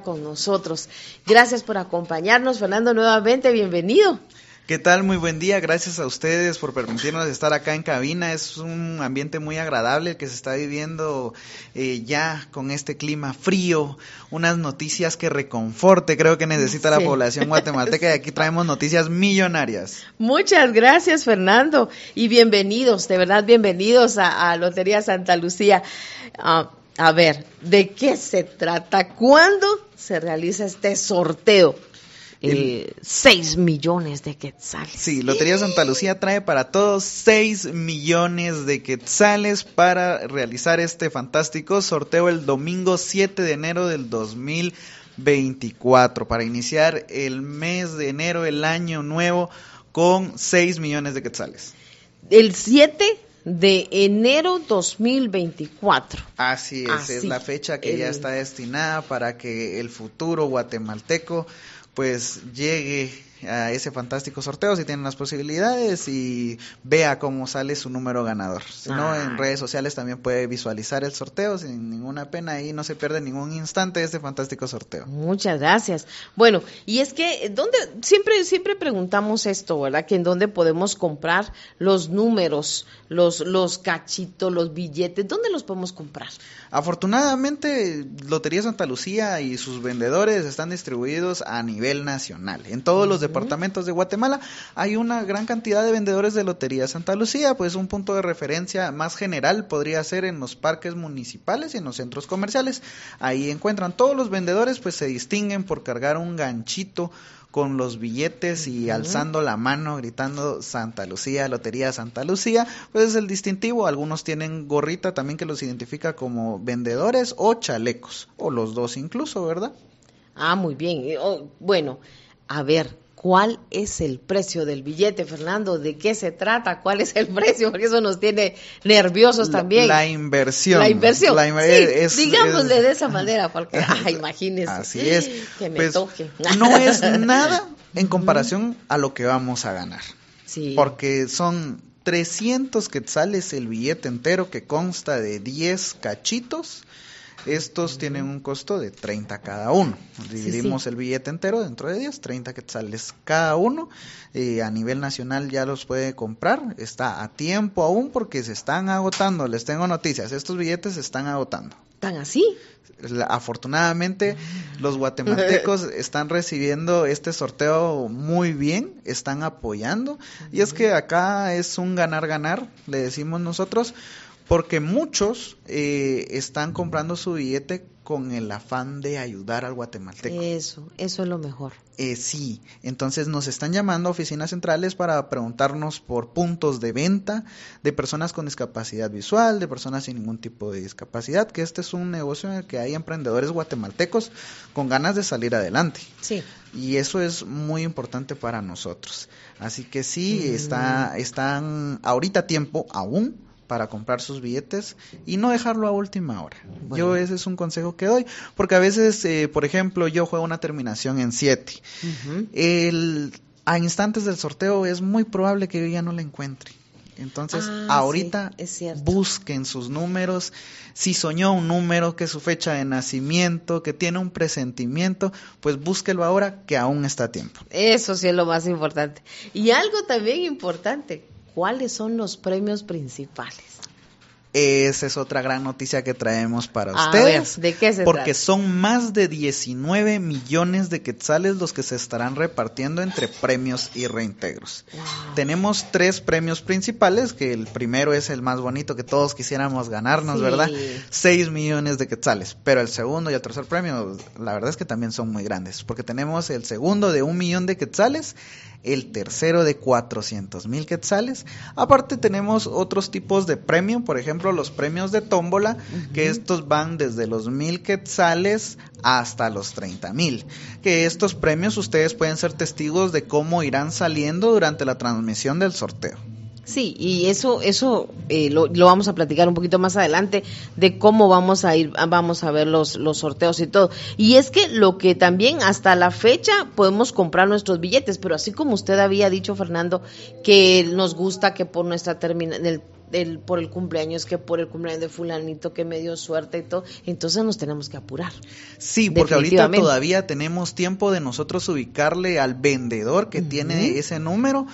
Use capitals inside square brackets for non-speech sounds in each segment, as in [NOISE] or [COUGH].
con nosotros. Gracias por acompañarnos, Fernando, nuevamente, bienvenido. ¿Qué tal? Muy buen día. Gracias a ustedes por permitirnos estar acá en cabina. Es un ambiente muy agradable que se está viviendo eh, ya con este clima frío. Unas noticias que reconforte creo que necesita la población guatemalteca y aquí [LAUGHS] traemos noticias millonarias. Muchas gracias, Fernando. Y bienvenidos, de verdad, bienvenidos a, Lotería Santa Lucía. Ah, a ver, ¿de qué se trata? ¿Cuándo se realiza este sorteo? Eh, 6 millones de quetzales. Sí, Lotería Santa Lucía trae para todos 6 millones de quetzales para realizar este fantástico sorteo el domingo 7 de enero del 2024, para iniciar el mes de enero, el año nuevo, con 6 millones de quetzales. El 7 de enero 2024. Así es, es la fecha que ya está destinada para que el futuro guatemalteco pues llegue a ese fantástico sorteo si tienen las posibilidades y vea cómo sale su número ganador. Si no, en redes sociales también puede visualizar el sorteo sin ninguna pena y no se pierde ningún instante de este fantástico sorteo. Muchas gracias. Bueno, y es que ¿dónde siempre siempre preguntamos esto, ¿verdad? Que en dónde podemos comprar los números, los los cachitos, los billetes, ¿dónde los podemos comprar? Afortunadamente, Lotería Santa Lucía y sus vendedores están distribuidos a nivel nacional. En todos los departamentos de Guatemala hay una gran cantidad de vendedores de Lotería Santa Lucía, pues un punto de referencia más general podría ser en los parques municipales y en los centros comerciales. Ahí encuentran todos los vendedores, pues se distinguen por cargar un ganchito con los billetes y alzando la mano, gritando Santa Lucía, Lotería Santa Lucía, pues es el distintivo. Algunos tienen gorrita también que los identifica como vendedores o chalecos, o los dos incluso, ¿verdad? Ah, muy bien. Oh, bueno, a ver, ¿Cuál es el precio del billete, Fernando? ¿De qué se trata? ¿Cuál es el [LAUGHS] precio? Porque eso nos tiene nerviosos también. La, inversión. La inversión. sí, digámosle de esa manera, porque, [LAUGHS] ah, imagínese. Así es. [LAUGHS] Que me pues, toque. No es nada en comparación a lo que vamos a ganar. Sí. Porque son 300 quetzales el billete entero que consta de 10 cachitos estos tienen un costo de 30 cada uno. Dividimos el billete entero dentro de 10, 30 quetzales cada uno. Eh, a nivel nacional ya los puede comprar. Está a tiempo aún porque se están agotando. Les tengo noticias. Estos billetes se están agotando. ¿Tan así? afortunadamente los guatemaltecos [LAUGHS] están recibiendo este sorteo muy bien, están apoyando y es que acá es un ganar ganar, le decimos nosotros, porque muchos eh, están comprando su billete con el afán de ayudar al guatemalteco. Eso, eso es lo mejor. Eh, sí, entonces nos están llamando a oficinas centrales para preguntarnos por puntos de venta de personas con discapacidad visual, de personas sin ningún tipo de discapacidad, que este es un negocio en el que hay emprendedores guatemaltecos con ganas de salir adelante. Sí. Y eso es muy importante para nosotros. Así que sí, está, están ahorita tiempo aún para comprar sus billetes y no dejarlo a última hora. Yo ese es un consejo que doy, porque a veces, eh, por ejemplo, yo juego una terminación en 7. a instantes del sorteo es muy probable que yo ya no la encuentre. Entonces, ah, ahorita busquen sus números. Si soñó un número, que es su fecha de nacimiento, que tiene un presentimiento, pues búsquelo ahora que aún está a tiempo. Eso sí es lo más importante. Y algo también importante, ¿cuáles son los premios principales? Esa es otra gran noticia que traemos para ustedes. ¿De qué se Porque son más de 19 millones de quetzales los que se estarán repartiendo entre premios y reintegros. Tenemos tres premios principales, que el primero es el más bonito que todos quisiéramos ganarnos, ¿verdad? 6 millones de quetzales. Pero el segundo y el tercer premio, la verdad es que también son muy grandes, porque tenemos el segundo de un millón de quetzales el tercero de 400 mil quetzales. Aparte tenemos otros tipos de premio, por ejemplo los premios de tómbola, que estos van desde los mil quetzales hasta los 30 mil. Que estos premios ustedes pueden ser testigos de cómo irán saliendo durante la transmisión del sorteo. Sí, y eso, eso eh, lo, vamos a platicar un poquito más adelante de cómo vamos a ir, vamos a ver los, los sorteos y todo. Y es que lo que también hasta la fecha podemos comprar nuestros billetes, pero así como usted había dicho, Fernando, que nos gusta que por nuestra termina, del, por el cumpleaños, que por el cumpleaños de fulanito que me dio suerte y todo. Entonces nos tenemos que apurar. Sí, porque ahorita todavía tenemos tiempo de nosotros ubicarle al vendedor que tiene ese número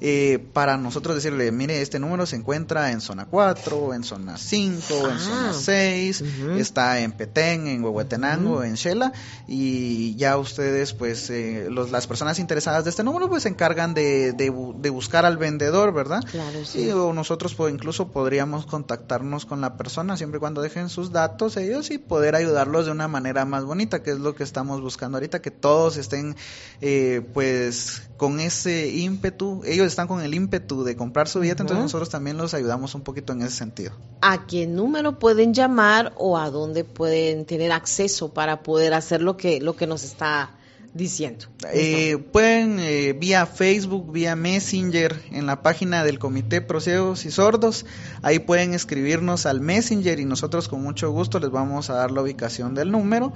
eh, para nosotros decirle, mire, este número se encuentra en zona 4, en zona 5, en zona 6, ah, está en Petén, en Huehuetenango, en Shela, y ya ustedes, pues, eh, los, las personas interesadas de este número, pues, se encargan de, de, buscar al vendedor, ¿verdad? Claro, sí. o nosotros, pues, incluso podríamos contactarnos con la persona, siempre y cuando dejen sus datos ellos, y poder ayudarlos de una manera más bonita, que es lo que estamos buscando ahorita, que todos estén, eh, pues, con ese ímpetu, ellos están con el ímpetu de comprar su billete, entonces nosotros también los ayudamos un poquito en ese sentido. ¿A qué número pueden llamar o a dónde pueden tener acceso para poder hacer lo que, lo que nos está diciendo? Eh, pueden eh, vía Facebook, vía Messenger, en la página del Comité Pro y Sordos, ahí pueden escribirnos al Messenger y nosotros con mucho gusto les vamos a dar la ubicación del número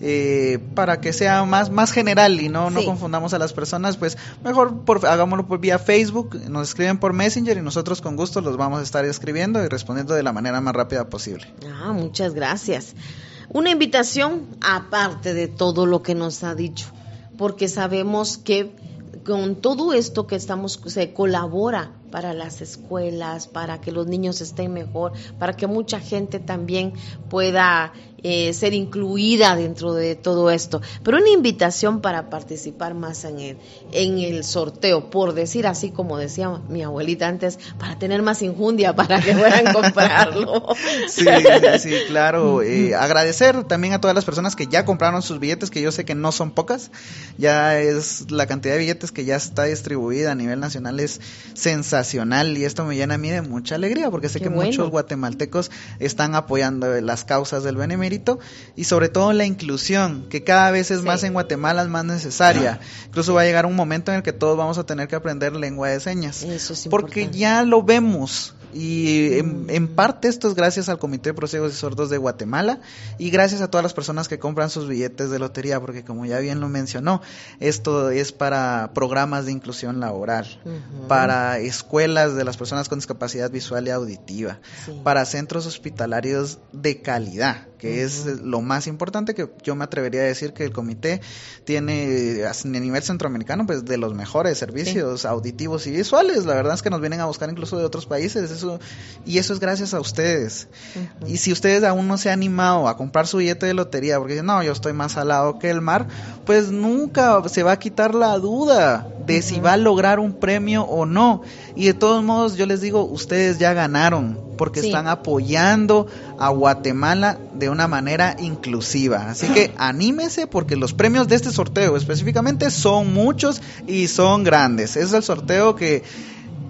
eh, para que sea más, más general y no, no confundamos a las personas, pues mejor por, hagámoslo por vía Facebook, nos escriben por Messenger y nosotros con gusto los vamos a estar escribiendo y respondiendo de la manera más rápida posible. Ah, muchas gracias. Una invitación aparte de todo lo que nos ha dicho porque sabemos que con todo esto que estamos, se colabora para las escuelas, para que los niños estén mejor, para que mucha gente también pueda eh, ser incluida dentro de todo esto. Pero una invitación para participar más en el, en el sorteo, por decir así como decía mi abuelita antes, para tener más injundia, para que puedan [LAUGHS] comprarlo. Sí, sí, claro. Eh, agradecer también a todas las personas que ya compraron sus billetes, que yo sé que no son pocas. Ya es la cantidad de billetes que ya está distribuida a nivel nacional es sensacional y esto me llena a mí de mucha alegría porque sé que muchos guatemaltecos están apoyando las causas del Benemérito y sobre todo la inclusión, que cada vez es más en Guatemala, es más necesaria. Incluso va a llegar un momento en el que todos vamos a tener que aprender lengua de señas. porque ya lo vemos. Y en, parte esto es gracias al Comité de Prosegos y Sordos de Guatemala y gracias a todas las personas que compran sus billetes de lotería, porque como ya bien lo mencionó, esto es para programas de inclusión laboral, para escuelas de las personas con discapacidad visual y auditiva, para centros hospitalarios de calidad que es lo más importante que yo me atrevería a decir que el comité tiene a nivel centroamericano pues de los mejores servicios auditivos y visuales. La verdad es que nos vienen a buscar incluso de otros países eso y eso es gracias a ustedes. Y si ustedes aún no se han animado a comprar su billete de lotería porque dicen, no, yo estoy más salado que el mar, pues nunca se va a quitar la duda de si va a lograr un premio o no. Y de todos modos yo les digo, ustedes ya ganaron porque están apoyando a Guatemala de una manera inclusiva. Así que [LAUGHS] anímese porque los premios de este sorteo específicamente son muchos y son grandes. Es el sorteo que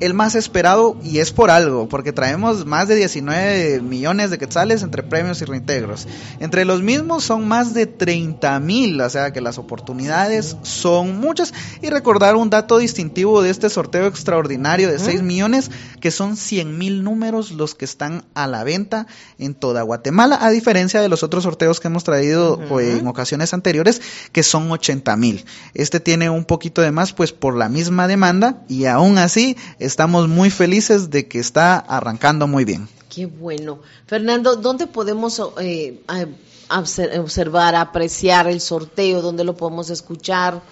el más esperado y es por algo, porque traemos más de 19 millones de quetzales entre premios y reintegros. Entre los mismos son más de 30 mil, o sea que las oportunidades son muchas. Y recordar un dato distintivo de este sorteo extraordinario de 6 millones, que son 100 mil números los que están a la venta en toda Guatemala, a diferencia de los otros sorteos que hemos traído pues, en ocasiones anteriores, que son 80 mil. Este tiene un poquito de más, pues por la misma demanda, y aún así estamos muy felices de que está arrancando muy bien. Qué bueno. Fernando, ¿dónde podemos eh, observar, apreciar el sorteo? ¿Dónde lo podemos escuchar?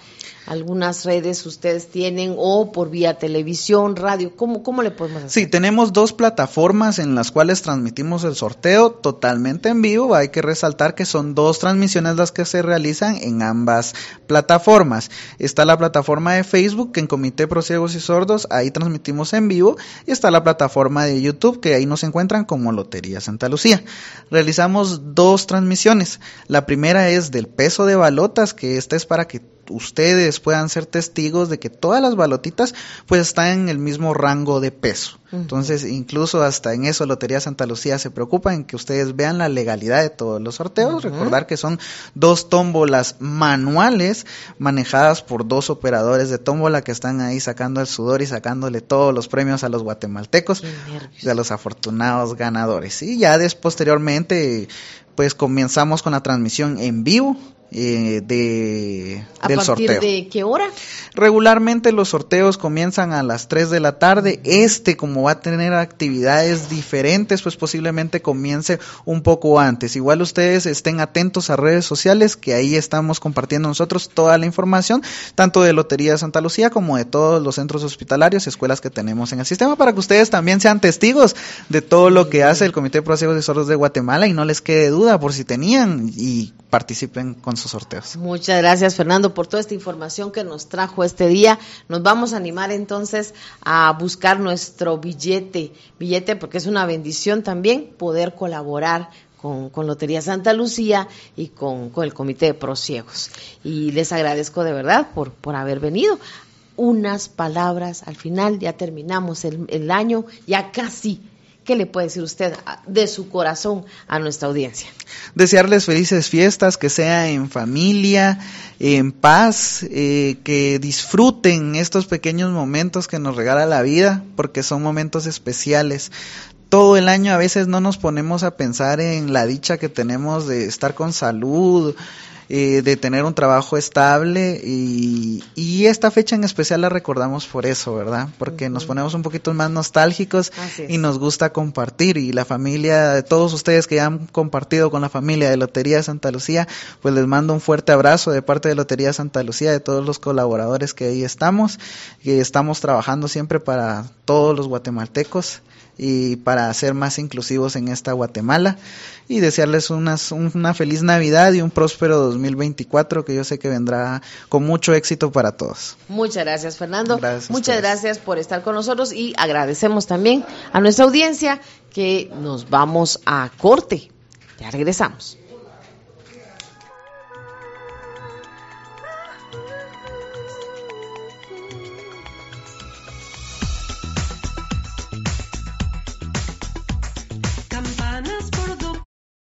algunas redes ustedes tienen o por vía televisión, radio, ¿cómo, cómo le podemos hacer? Sí, tenemos dos plataformas en las cuales transmitimos el sorteo totalmente en vivo. Hay que resaltar que son dos transmisiones las que se realizan en ambas plataformas. Está la plataforma de Facebook, que en Comité Pro Ciegos y Sordos, ahí transmitimos en vivo, y está la plataforma de YouTube, que ahí nos encuentran como Lotería Santa Lucía. Realizamos dos transmisiones. La primera es del peso de balotas, que esta es para que ustedes puedan ser testigos de que todas las balotitas pues están en el mismo rango de peso. Entonces, incluso hasta en eso Lotería Santa Lucía se preocupa en que ustedes vean la legalidad de todos los sorteos. Recordar que son dos tómbolas manuales manejadas por dos operadores de tómbola que están ahí sacando el sudor y sacándole todos los premios a los guatemaltecos, a los afortunados ganadores. Y ya después, posteriormente, pues comenzamos con la transmisión en vivo eh, de, ¿A del partir sorteo. de qué hora? Regularmente los sorteos comienzan a las 3 de la tarde. Este, como va a tener actividades diferentes, pues posiblemente comience un poco antes. Igual ustedes estén atentos a redes sociales, que ahí estamos compartiendo nosotros toda la información, tanto de Lotería de Santa Lucía como de todos los centros hospitalarios y escuelas que tenemos en el sistema, para que ustedes también sean testigos de todo lo que hace el Comité de Pro Ciegos y Sordos de Guatemala y no les quede duda por si tenían y participen con sorteos. Muchas gracias, Fernando, por toda esta información que nos trajo este día. Nos vamos a animar entonces a buscar nuestro billete, billete porque es una bendición también poder colaborar con, con Lotería Santa Lucía y con, con el Comité de Prosiegos. Y les agradezco de verdad por, por haber venido. Unas palabras al final, ya terminamos el, el año, ya casi. ¿Qué le puede decir usted de su corazón a nuestra audiencia? desearles felices fiestas, que sea en familia, en paz, eh, que disfruten estos pequeños momentos que nos regala la vida, porque son momentos especiales. Todo el año a veces no nos ponemos a pensar en la dicha que tenemos de estar con salud, eh, de tener un trabajo estable y, y esta fecha en especial la recordamos por eso, ¿verdad? Porque nos ponemos un poquito más nostálgicos y nos gusta compartir. Y la familia de todos ustedes que ya han compartido con la familia de Lotería de Santa Lucía, pues les mando un fuerte abrazo de parte de Lotería Santa Lucía, de todos los colaboradores que ahí estamos, que estamos trabajando siempre para todos los guatemaltecos y para ser más inclusivos en esta Guatemala y desearles unas, un- una feliz Navidad y un próspero 2024 que yo sé que vendrá con mucho éxito para todos. Muchas gracias, Fernando. Gracias Muchas gracias por estar con nosotros y agradecemos también a nuestra audiencia que nos vamos a corte. Ya regresamos.